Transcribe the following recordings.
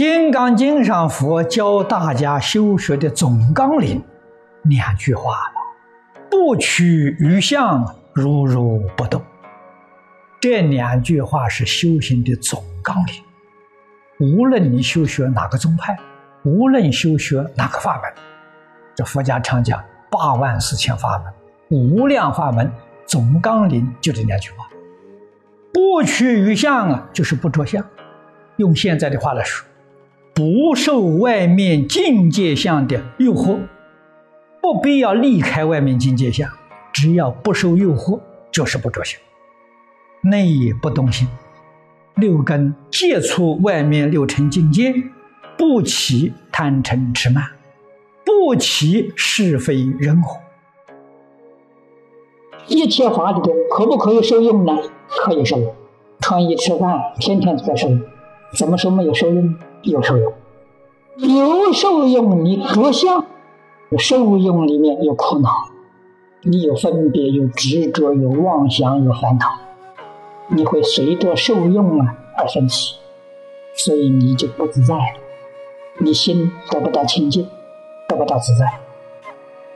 金刚经》上佛教大家修学的总纲领，两句话了：不取于相，如如不动。这两句话是修行的总纲领。无论你修学哪个宗派，无论修学哪个法门，这佛家常讲八万四千法门，无量法门，总纲领就这两句话。不取于相啊，就是不着相。用现在的话来说，不受外面境界相的诱惑，不必要离开外面境界相，只要不受诱惑，就是不着相。内不动心，六根接触外面六尘境界，不起贪嗔痴慢，不起是非人我。一切法里头可不可以受用呢？可以受。穿衣吃饭，天天都在受用。怎么说没有受用？有受用。有受用，你着相；受用里面有苦恼，你有分别，有执着，有妄想，有烦恼。你会随着受用啊而生起，所以你就不自在了，你心得不到清净，得不到自在。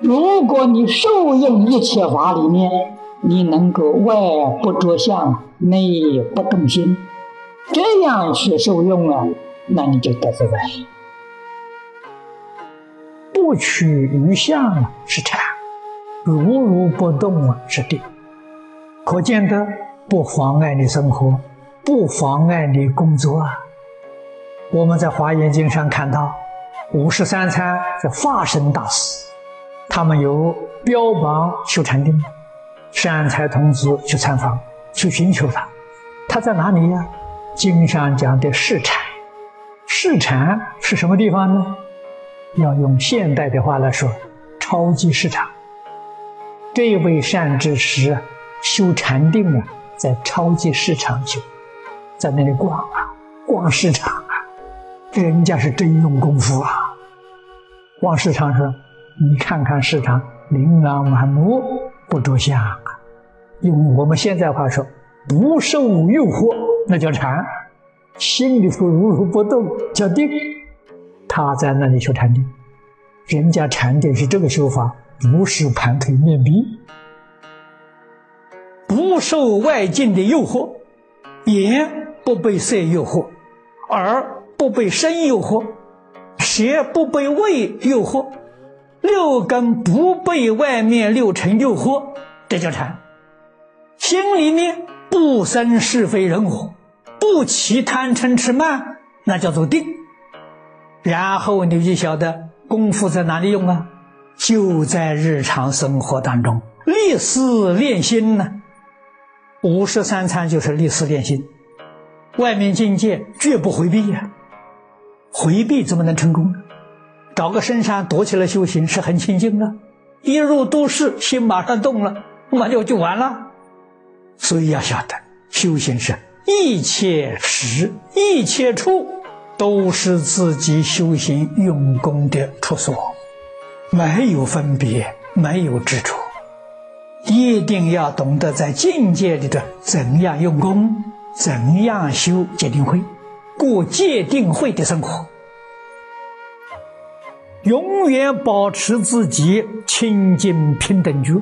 如果你受用一切法里面，你能够外不着相，内不动心，这样去受用啊，那你就得自在。不取于相啊是禅，如如不动啊是定，可见的。不妨碍你生活，不妨碍你工作啊！我们在《华严经》上看到，五十三参是化身大师，他们有标榜修禅定，善财童子去参访，去寻求他。他在哪里呀？经上讲的市禅，市禅是什么地方呢？要用现代的话来说，超级市场。这位善知识修禅定啊！在超级市场去，在那里逛啊，逛市场啊，人家是真用功夫啊。逛市场时，你看看市场琳琅满目，不着相啊。用我们现在话说，不受诱惑，那叫禅；心里头如如不动，叫定。他在那里修禅定，人家禅定是这个修法，不是盘腿面壁。不受外境的诱惑，眼不被色诱惑，耳不被声诱惑，舌不被味诱惑，六根不被外面六尘诱惑，这叫禅。心里面不生是非人我，不起贪嗔痴慢，那叫做定。然后你就晓得功夫在哪里用啊？就在日常生活当中，立思练心呢。五十三参就是立思练心，外面境界绝不回避呀，回避怎么能成功呢？找个深山躲起来修行是很清净的，一入都市心马上动了，那就就完了。所以要晓得，修行是一切时一切处都是自己修行用功的处所，没有分别，没有执着。一定要懂得在境界里的怎样用功，怎样修戒定慧，过戒定慧的生活，永远保持自己清净平等觉。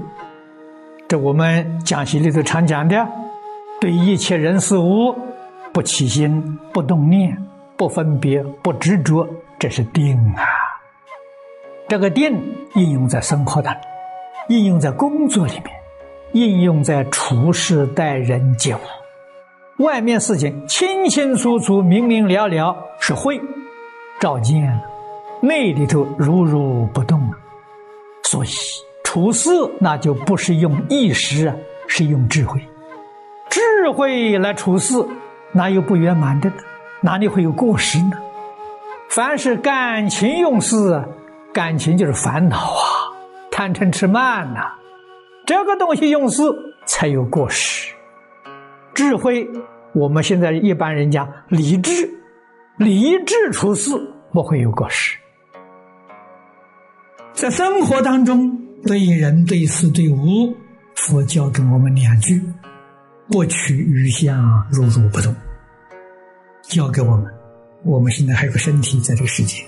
这我们讲习里头常讲的，对一切人事物不起心、不动念、不分别、不执着，这是定啊。这个定应用在生活当中。应用在工作里面，应用在处事待人接物，外面事情清清楚楚、明明了了是会，照见了，内里头如如不动。所以处事那就不是用意识啊，是用智慧，智慧来处事，哪有不圆满的呢？哪里会有过失呢？凡是感情用事，感情就是烦恼啊。贪嗔痴慢呐，这个东西用事才有过失。智慧，我们现在一般人讲理智，理智处事不会有过失。在生活当中，对人对事对物，佛教给我们两句：不取于相，如如不动。教给我们我们现在还有个身体在这个世界，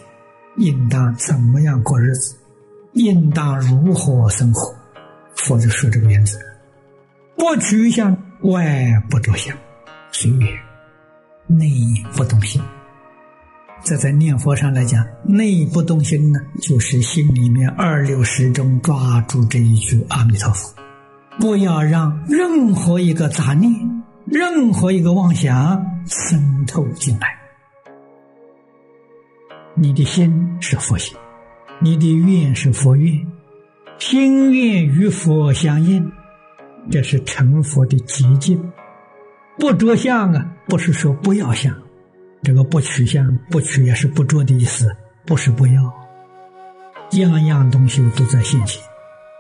应当怎么样过日子？应当如何生活？佛就说这个原则：不取向，外不着相，随缘，内不动心。这在念佛上来讲，内不动心呢，就是心里面二六时中抓住这一句阿弥陀佛，不要让任何一个杂念、任何一个妄想渗透进来。你的心是佛心。你的愿是佛愿，心愿与佛相应，这是成佛的捷径。不着相啊，不是说不要相，这个不取相，不取也是不着的意思，不是不要。样样东西都在现前，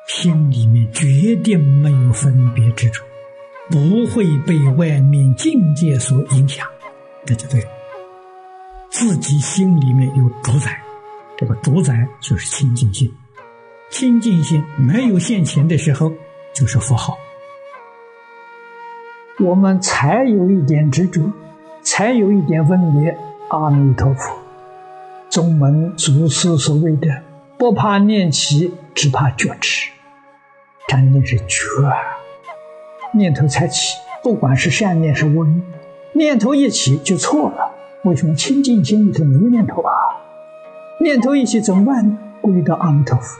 心里面绝对没有分别之处，不会被外面境界所影响，这就对了。自己心里面有主宰。这个主宰就是清净心，清净心没有现前的时候，就是佛号。我们才有一点执着，才有一点分别。阿弥陀佛，宗门祖师所谓的“不怕念起，只怕觉迟”，真的是觉。念头才起，不管是善念是恶念，念头一起就错了。为什么清净心里头没有念头啊？念头一起怎么办呢？归到阿弥陀佛，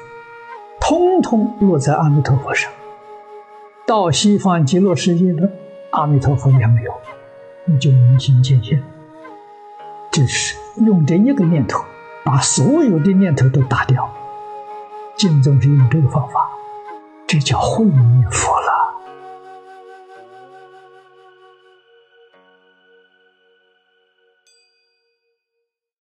通通落在阿弥陀佛上。到西方极乐世界的阿弥陀佛也没有，你就明心见性。这是用这一个念头，把所有的念头都打掉。净宗是用这个方法，这叫会念佛了。